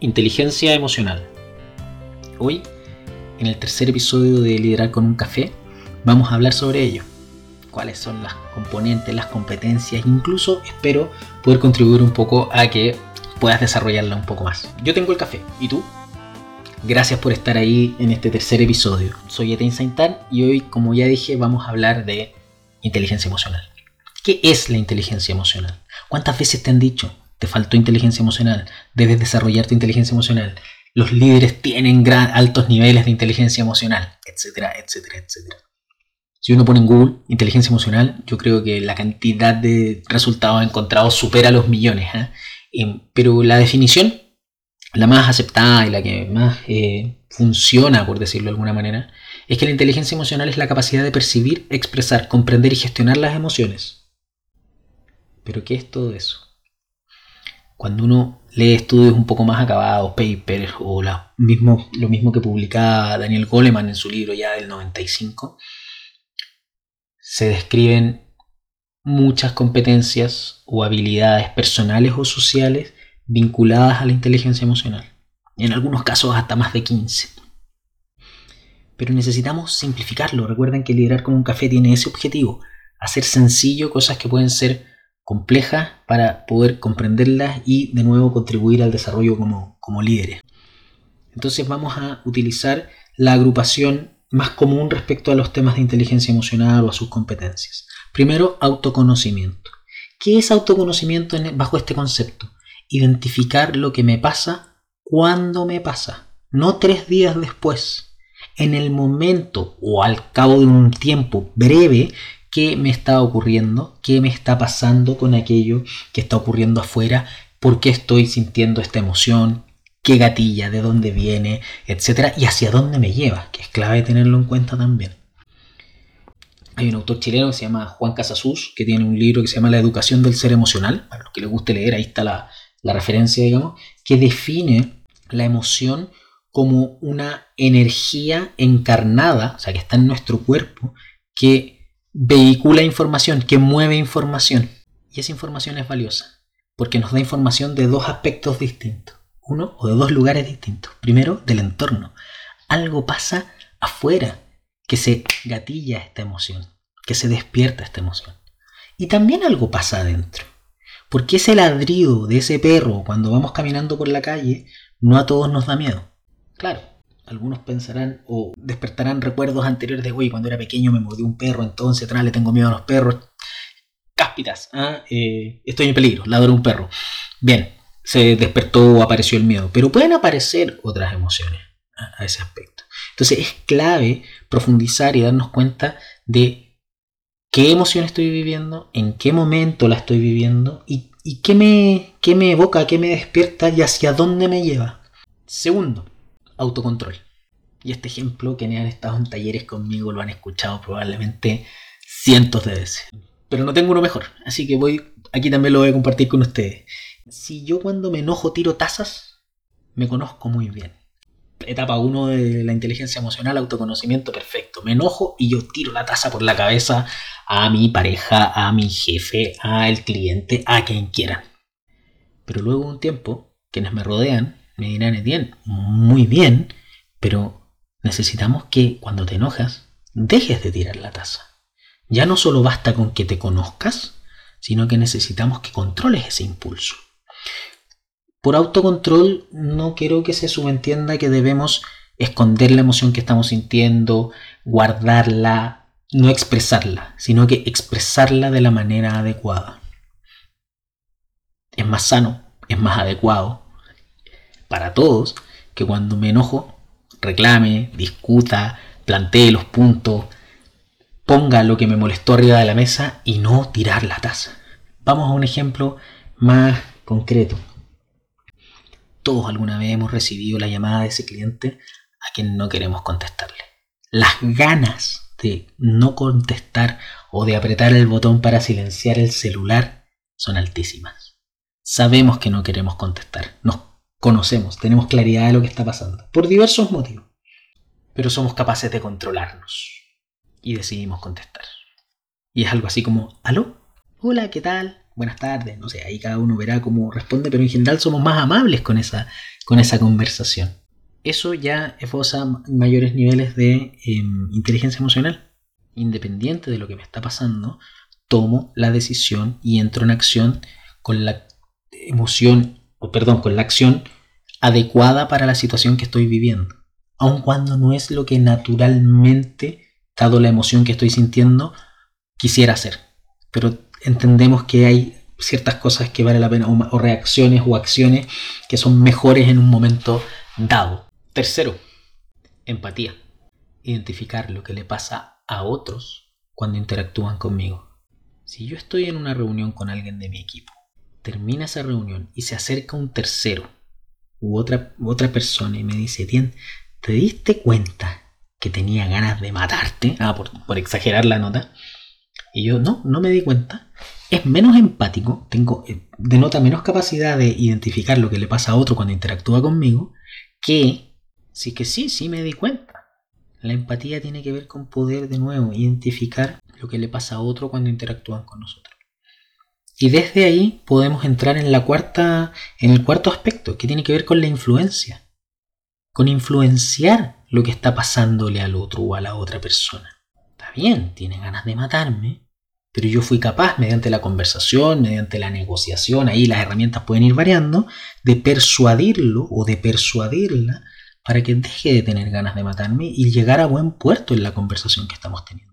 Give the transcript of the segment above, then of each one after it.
Inteligencia emocional. Hoy, en el tercer episodio de Liderar con un café, vamos a hablar sobre ello. Cuáles son las componentes, las competencias, incluso espero poder contribuir un poco a que puedas desarrollarla un poco más. Yo tengo el café, ¿y tú? Gracias por estar ahí en este tercer episodio. Soy Etienne Saintan y hoy, como ya dije, vamos a hablar de inteligencia emocional. ¿Qué es la inteligencia emocional? ¿Cuántas veces te han dicho, te faltó inteligencia emocional, debes desarrollar tu inteligencia emocional? Los líderes tienen gran, altos niveles de inteligencia emocional, etcétera, etcétera, etcétera. Si uno pone en Google inteligencia emocional, yo creo que la cantidad de resultados encontrados supera los millones. ¿eh? Em, pero la definición, la más aceptada y la que más eh, funciona, por decirlo de alguna manera, es que la inteligencia emocional es la capacidad de percibir, expresar, comprender y gestionar las emociones. Pero ¿qué es todo eso? Cuando uno lee estudios un poco más acabados, papers o lo mismo que publicaba Daniel Goleman en su libro ya del 95, se describen muchas competencias o habilidades personales o sociales vinculadas a la inteligencia emocional. En algunos casos hasta más de 15. Pero necesitamos simplificarlo. Recuerden que liderar con un café tiene ese objetivo. Hacer sencillo cosas que pueden ser complejas para poder comprenderlas y de nuevo contribuir al desarrollo como, como líderes. Entonces vamos a utilizar la agrupación más común respecto a los temas de inteligencia emocional o a sus competencias. Primero, autoconocimiento. ¿Qué es autoconocimiento bajo este concepto? Identificar lo que me pasa cuando me pasa, no tres días después. En el momento o al cabo de un tiempo breve qué me está ocurriendo, qué me está pasando con aquello que está ocurriendo afuera, por qué estoy sintiendo esta emoción, qué gatilla, de dónde viene, etcétera, y hacia dónde me lleva, que es clave tenerlo en cuenta también. Hay un autor chileno que se llama Juan Casasus, que tiene un libro que se llama La educación del ser emocional, para los que les guste leer, ahí está la, la referencia, digamos, que define la emoción como una energía encarnada, o sea, que está en nuestro cuerpo, que vehicula información, que mueve información. Y esa información es valiosa, porque nos da información de dos aspectos distintos. Uno, o de dos lugares distintos. Primero, del entorno. Algo pasa afuera que se gatilla esta emoción, que se despierta esta emoción. Y también algo pasa adentro. Porque ese ladrido de ese perro cuando vamos caminando por la calle no a todos nos da miedo. Claro, algunos pensarán o despertarán recuerdos anteriores de, uy, cuando era pequeño me mordió un perro, entonces atrás le tengo miedo a los perros. Cáspitas, ¿ah? eh, estoy en peligro, ladro un perro. Bien, se despertó o apareció el miedo, pero pueden aparecer otras emociones a ese aspecto. Entonces es clave profundizar y darnos cuenta de qué emoción estoy viviendo, en qué momento la estoy viviendo y, y qué, me, qué me evoca, qué me despierta y hacia dónde me lleva. Segundo, autocontrol. Y este ejemplo, que han estado en talleres conmigo, lo han escuchado probablemente cientos de veces. Pero no tengo uno mejor, así que voy, aquí también lo voy a compartir con ustedes. Si yo cuando me enojo tiro tazas, me conozco muy bien. Etapa 1 de la inteligencia emocional, autoconocimiento perfecto. Me enojo y yo tiro la taza por la cabeza a mi pareja, a mi jefe, al cliente, a quien quieran. Pero luego de un tiempo, quienes me rodean me dirán, Etienne, muy bien, pero necesitamos que cuando te enojas, dejes de tirar la taza. Ya no solo basta con que te conozcas, sino que necesitamos que controles ese impulso. Por autocontrol no quiero que se subentienda que debemos esconder la emoción que estamos sintiendo, guardarla, no expresarla, sino que expresarla de la manera adecuada. Es más sano, es más adecuado para todos que cuando me enojo reclame, discuta, plantee los puntos, ponga lo que me molestó arriba de la mesa y no tirar la taza. Vamos a un ejemplo más concreto. Todos alguna vez hemos recibido la llamada de ese cliente a quien no queremos contestarle. Las ganas de no contestar o de apretar el botón para silenciar el celular son altísimas. Sabemos que no queremos contestar, nos conocemos, tenemos claridad de lo que está pasando, por diversos motivos. Pero somos capaces de controlarnos y decidimos contestar. Y es algo así como, ¿aló? Hola, ¿qué tal? buenas tardes, no sé, ahí cada uno verá cómo responde, pero en general somos más amables con esa, con esa conversación. Eso ya esboza mayores niveles de em, inteligencia emocional. Independiente de lo que me está pasando, tomo la decisión y entro en acción con la emoción, o perdón, con la acción adecuada para la situación que estoy viviendo. Aun cuando no es lo que naturalmente, dado la emoción que estoy sintiendo, quisiera hacer. Pero entendemos que hay ciertas cosas que vale la pena, o, reacciones o acciones que son mejores en un momento dado. Tercero, empatía. Identificar lo que le pasa a otros cuando interactúan conmigo. Si yo estoy en una reunión con alguien de mi equipo, termina esa reunión y se acerca un tercero u otra, otra persona y me dice, Tien, ¿te diste cuenta que tenía ganas de matarte? Ah, por, exagerar la nota. Y yo, no, no me di cuenta. Es menos empático, tengo, eh, denota menos capacidad de identificar lo que le pasa a otro cuando interactúa conmigo, que sí que sí, sí me di cuenta. La empatía tiene que ver con poder de nuevo identificar lo que le pasa a otro cuando interactúan con nosotros. Y desde ahí podemos entrar en la cuarta, en el cuarto aspecto, que tiene que ver con la influencia. Con influenciar lo que está pasándole al otro o a la otra persona. Está bien, tiene ganas de matarme, pero yo fui capaz, mediante la conversación, mediante la negociación, ahí las herramientas pueden ir variando, de persuadirlo o de persuadirla para que deje de tener ganas de matarme y llegar a buen puerto en la conversación que estamos teniendo.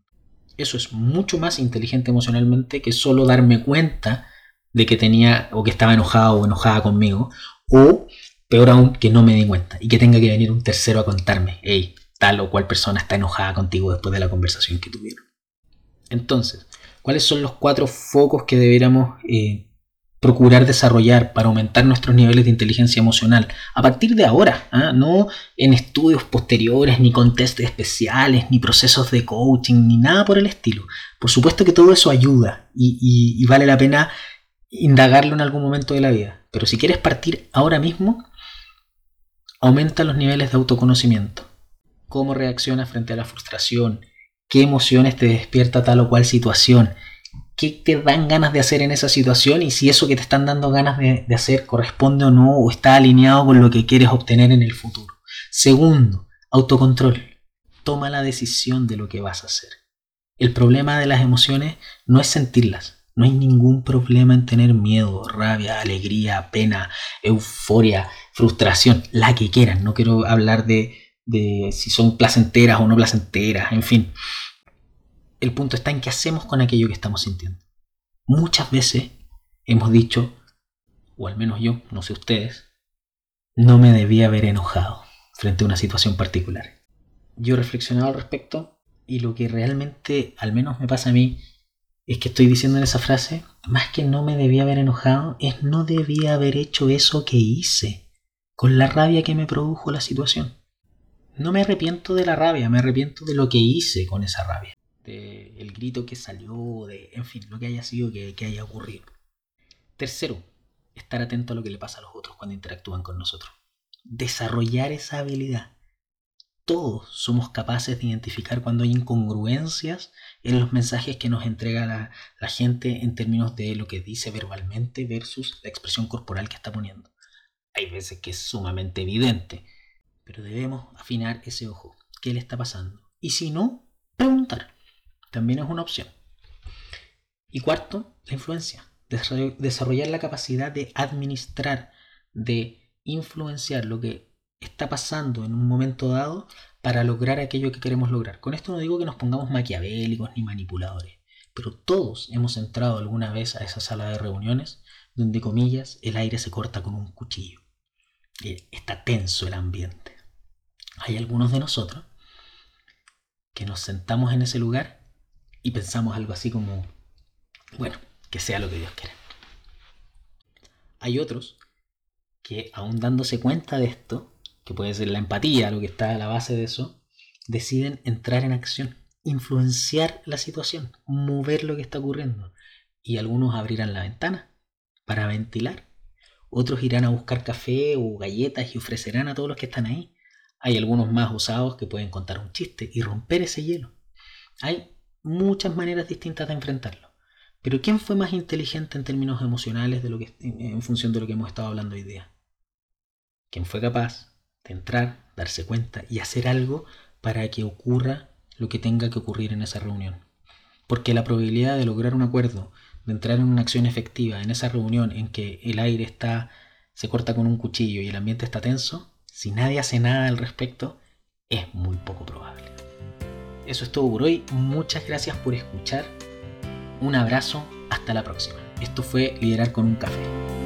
Eso es mucho más inteligente emocionalmente que solo darme cuenta de que tenía o que estaba enojado o enojada conmigo, o peor aún, que no me di cuenta y que tenga que venir un tercero a contarme, hey, tal o cual persona está enojada contigo después de la conversación que tuvieron. Entonces, ¿cuáles son los cuatro focos que deberíamos eh, procurar desarrollar para aumentar nuestros niveles de inteligencia emocional a partir de ahora, ¿ah? no en estudios posteriores, ni con test especiales, ni procesos de coaching, ni nada por el estilo. Por supuesto que todo eso ayuda y, y vale la pena indagarlo en algún momento de la vida. Pero si quieres partir ahora mismo, aumenta los niveles de autoconocimiento. Cómo reaccionas frente a la frustración, qué emociones te despierta tal o cual situación, qué te dan ganas de hacer en esa situación y si eso que te están dando ganas de, hacer corresponde o no o está alineado con lo que quieres obtener en el futuro. Segundo, autocontrol. Toma la decisión de lo que vas a hacer. El problema de las emociones no es sentirlas. No hay ningún problema en tener miedo, rabia, alegría, pena, euforia, frustración, la que quieran. No quiero hablar de, de si son placenteras o no placenteras, en fin el punto está en qué hacemos con aquello que estamos sintiendo. Muchas veces hemos dicho, o al menos yo, no sé ustedes, no me debía haber enojado frente a una situación particular. Yo he reflexionado al respecto y lo que realmente, al menos me pasa a mí, es que estoy diciendo en esa frase, más que no me debía haber enojado, es no debía haber hecho eso que hice, con la rabia que me produjo la situación. No me arrepiento de la rabia, me arrepiento de lo que hice con esa rabia el grito que salió, de, en fin, lo que haya sido que, que haya ocurrido. Tercero, estar atento a lo que le pasa a los otros cuando interactúan con nosotros. Desarrollar esa habilidad. Todos somos capaces de identificar cuando hay incongruencias en los mensajes que nos entrega la, la, gente en términos de lo que dice verbalmente versus la expresión corporal que está poniendo. Hay veces que es sumamente evidente, pero debemos afinar ese ojo. ¿Qué le está pasando? Y si no, preguntar también es una opción. Y cuarto, la influencia. Desarrollar la capacidad de administrar, de influenciar lo que está pasando en un momento dado para lograr aquello que queremos lograr. Con esto no digo que nos pongamos maquiavélicos ni manipuladores, pero todos hemos entrado alguna vez a esa sala de reuniones donde, comillas, el aire se corta con un cuchillo. Está tenso el ambiente. Hay algunos de nosotros que nos sentamos en ese lugar y pensamos algo así como, bueno, que sea lo que Dios quiera. Hay otros que aún dándose cuenta de esto, que puede ser la empatía, lo que está a la base de eso, deciden entrar en acción, influenciar la situación, mover lo que está ocurriendo. Y algunos abrirán la ventana para ventilar. Otros irán a buscar café o galletas y ofrecerán a todos los que están ahí. Hay algunos más usados que pueden contar un chiste y romper ese hielo. Hay muchas maneras distintas de enfrentarlo. Pero ¿quién fue más inteligente en términos emocionales de lo que, en función de lo que hemos estado hablando hoy día? ¿Quién fue capaz de entrar, darse cuenta y hacer algo para que ocurra lo que tenga que ocurrir en esa reunión? Porque la probabilidad de lograr un acuerdo, de entrar en una acción efectiva en esa reunión en que el aire está se corta con un cuchillo y el ambiente está tenso, si nadie hace nada al respecto, es muy poco probable. Eso es todo por hoy. Muchas gracias por escuchar. Un abrazo. Hasta la próxima. Esto fue Liderar con un café.